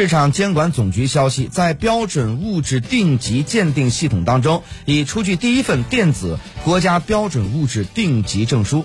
市场监管总局消息在标准物质定级鉴定系统当中已出具第一份电子国家标准物质定级证书。